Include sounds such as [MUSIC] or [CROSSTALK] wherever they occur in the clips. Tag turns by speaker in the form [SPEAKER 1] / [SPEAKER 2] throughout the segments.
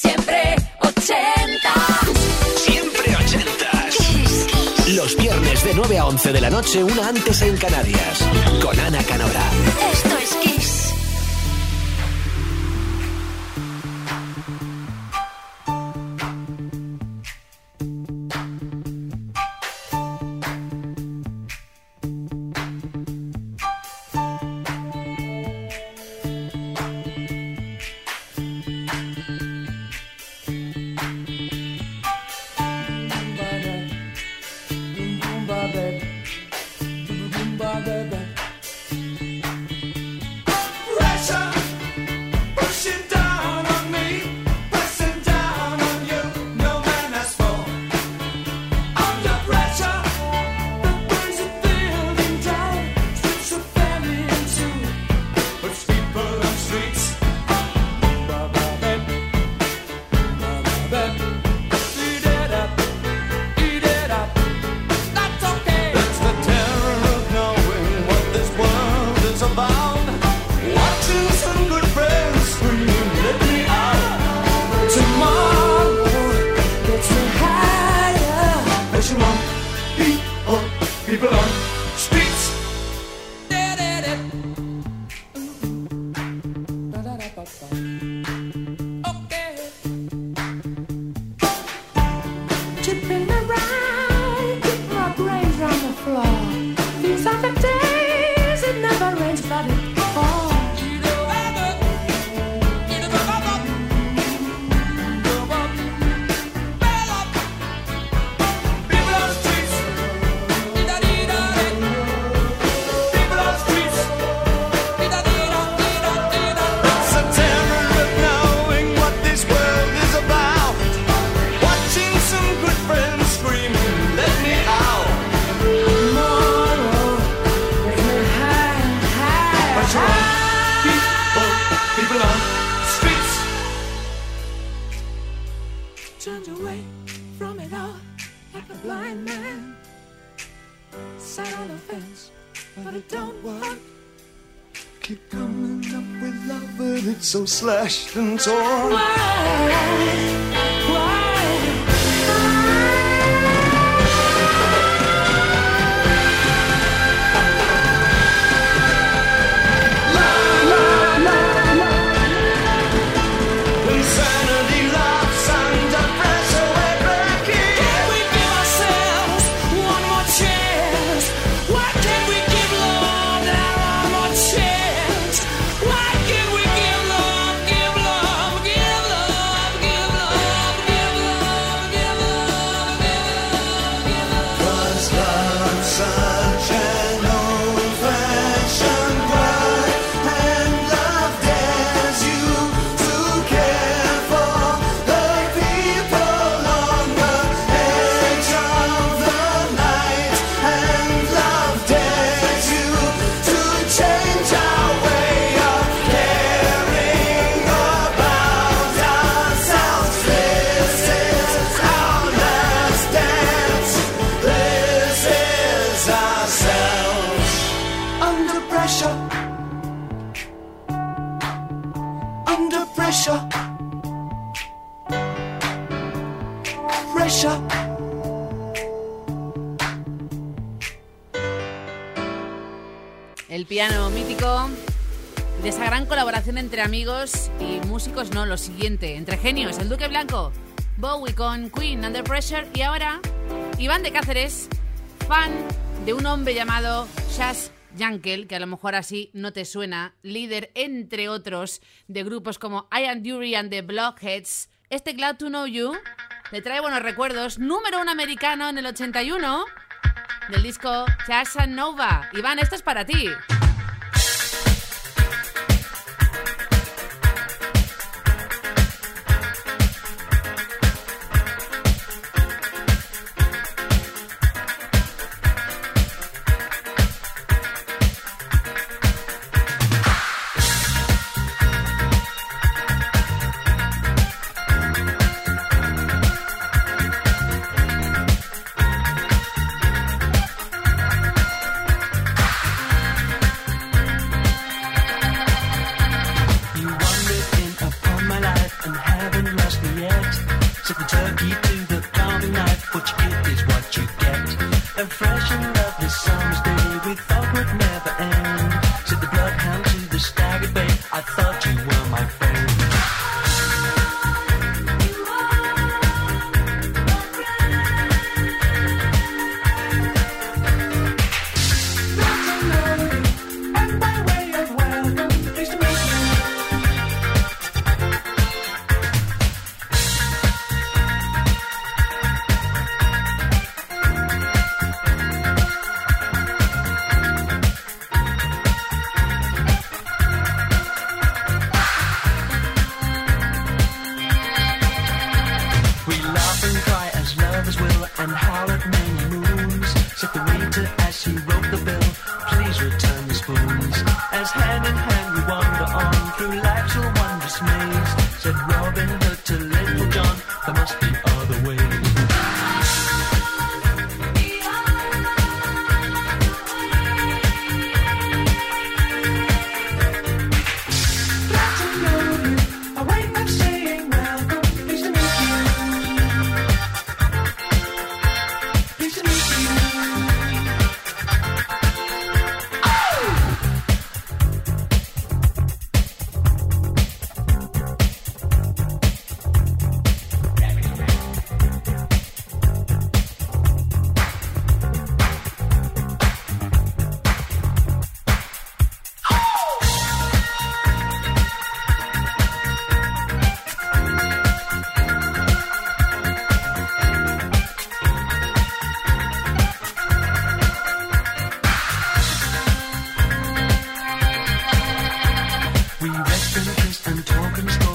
[SPEAKER 1] Siempre ochentas.
[SPEAKER 2] Siempre ochentas. Los viernes de 9 a 11 de la noche, una antes en Canarias. Con Ana Canora.
[SPEAKER 1] Esto es Kiss.
[SPEAKER 3] slashed and torn.
[SPEAKER 4] Mítico de esa gran colaboración entre amigos y músicos, no, lo siguiente, entre genios, el Duque Blanco, Bowie con Queen Under Pressure y ahora Iván de Cáceres, fan de un hombre llamado Chas Jankel, que a lo mejor así no te suena, líder entre otros de grupos como I Am Dury and the Blockheads. Este Glad to Know You te trae buenos recuerdos, número un americano en el 81 del disco Chasa Nova. Iván, esto es para ti.
[SPEAKER 5] to We rest in peace and talk and
[SPEAKER 6] story.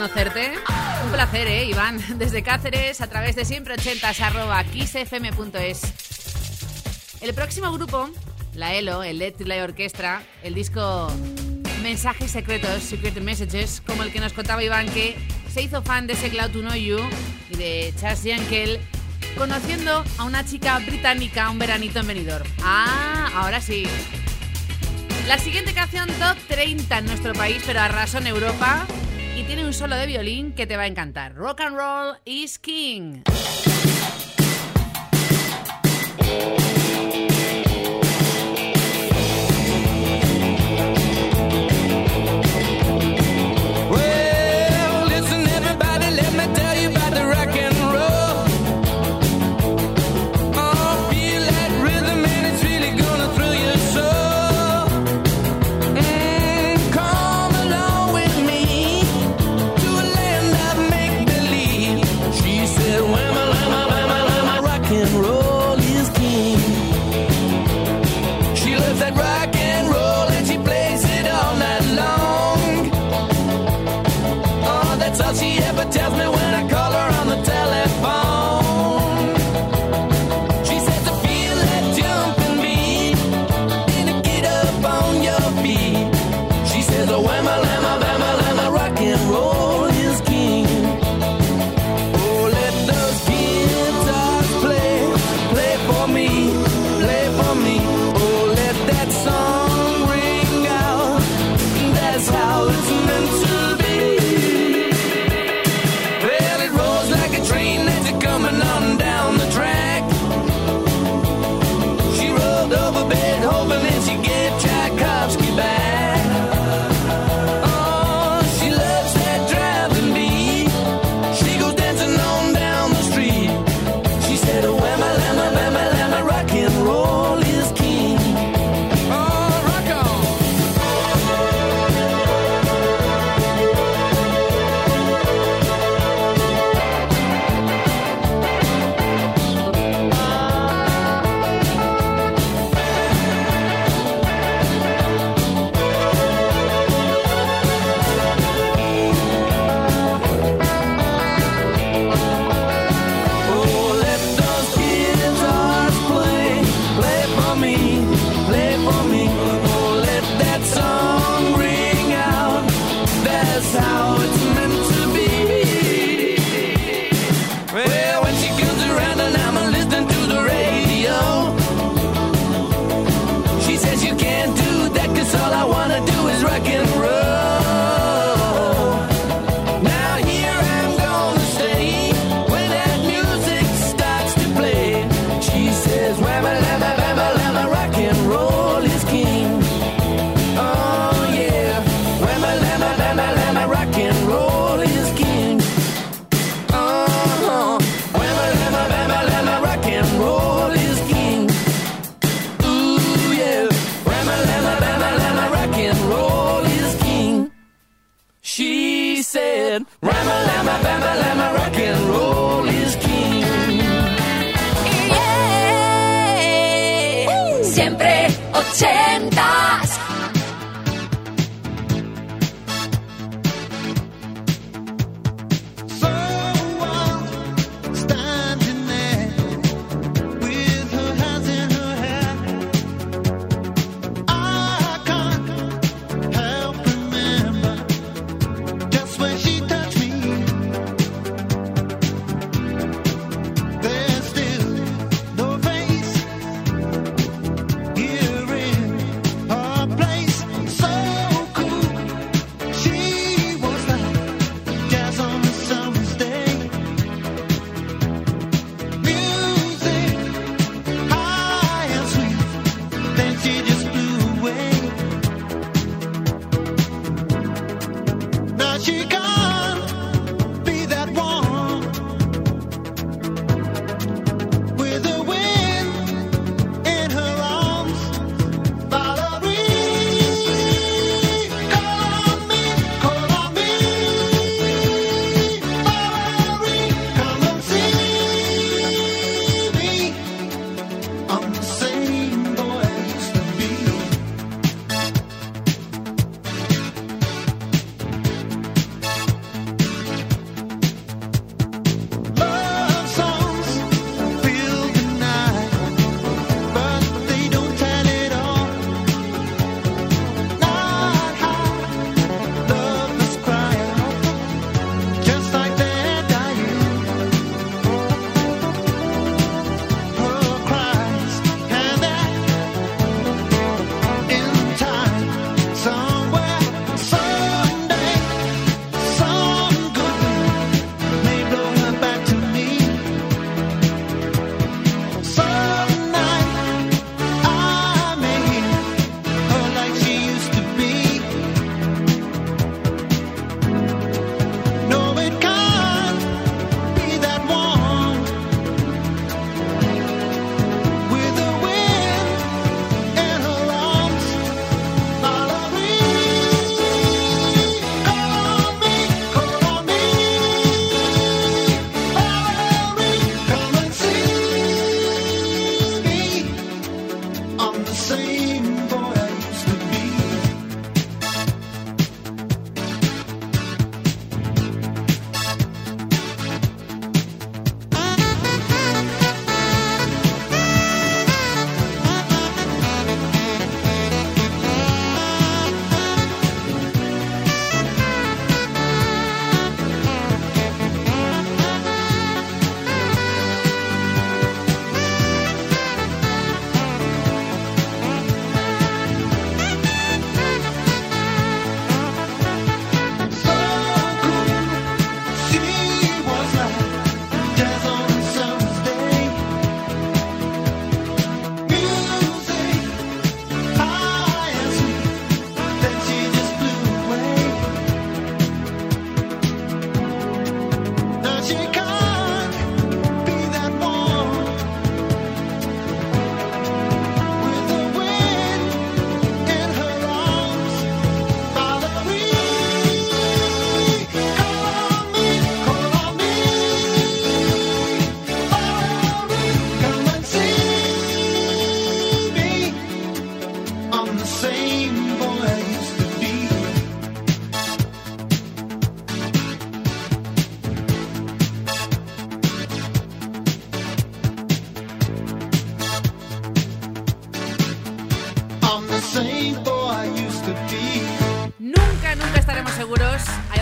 [SPEAKER 6] conocerte. Un placer, ¿eh, Iván? [LAUGHS] Desde Cáceres, a través de siempre 80 arroba xfm.es. El próximo grupo, la ELO, el Let Light e Orchestra, el disco Mensajes Secretos, Secret Messages, como el que nos contaba Iván, que se hizo fan de ese Cloud to Know You y de Charles Yankel, conociendo a una chica británica un veranito en Benidorm. Ah, ahora sí. La siguiente canción top 30 en nuestro país, pero arrasó en Europa y tiene un solo de violín que te va a encantar. Rock and Roll is King.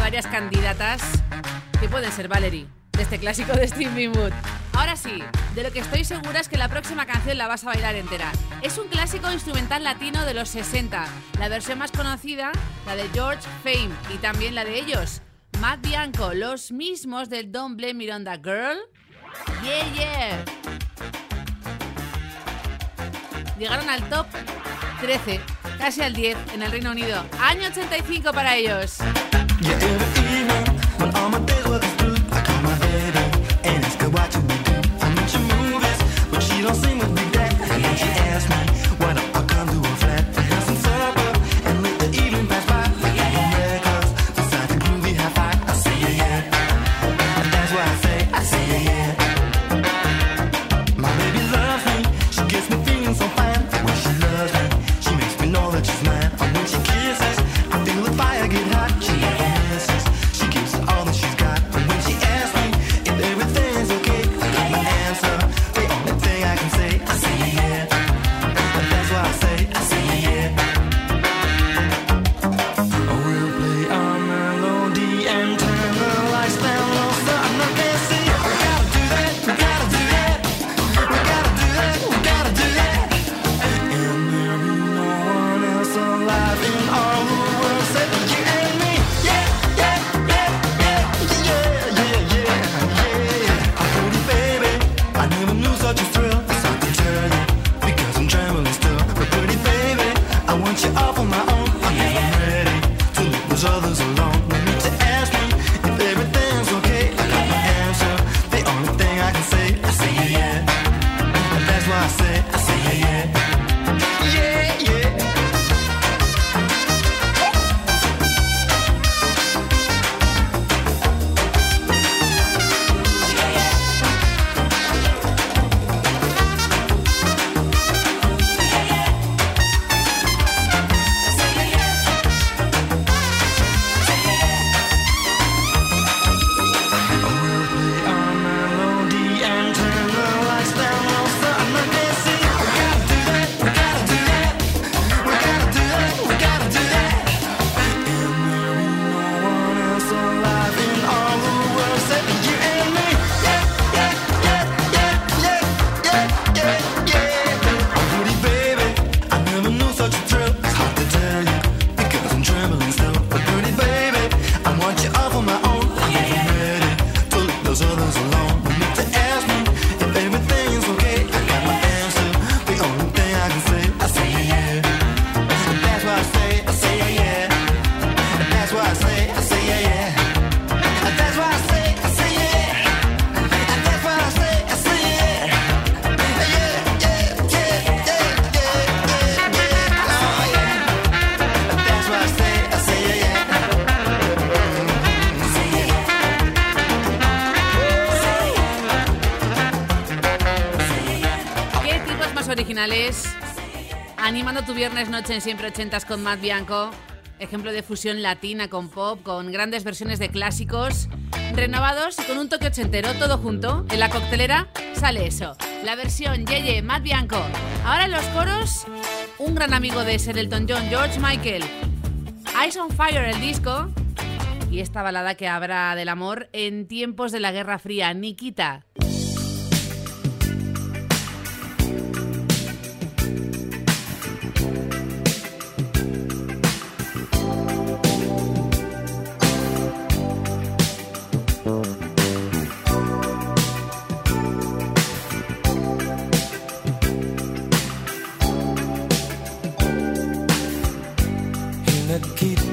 [SPEAKER 4] varias candidatas que pueden ser Valerie, de este clásico de Steve Winwood. Ahora sí, de lo que estoy segura es que la próxima canción la vas a bailar entera. Es un clásico instrumental latino de los 60, la versión más conocida, la de George Fame y también la de ellos, Matt Bianco, los mismos del Don't Blame Miranda Girl. Yeah, yeah. Llegaron al top 13, casi al 10 en el Reino Unido. Año 85 para ellos.
[SPEAKER 7] Yeah, every iemand, when I'm a
[SPEAKER 4] finales, animando tu viernes noche en Siempre Ochentas con Matt Bianco, ejemplo de fusión latina con pop, con grandes versiones de clásicos, renovados y con un toque ochentero, todo junto. En la coctelera sale eso, la versión Yeye, Matt Bianco. Ahora en los coros, un gran amigo de Elton John, George Michael. Eyes on Fire, el disco, y esta balada que habrá del amor en tiempos de la Guerra Fría, Nikita.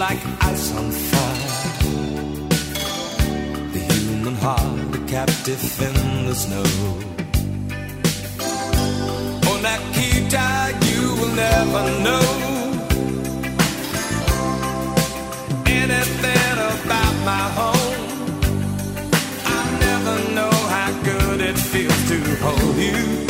[SPEAKER 3] like ice on fire. The human heart, a captive in the snow. On that key tide, you will never know anything about my home. I never know how good it feels to hold you.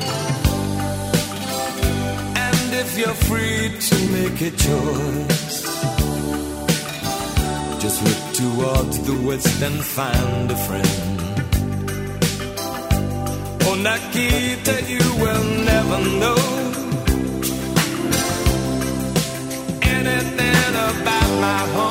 [SPEAKER 3] Free to make a choice, just look towards the west and find a friend. Oh, Nikita, you will never know anything about my home.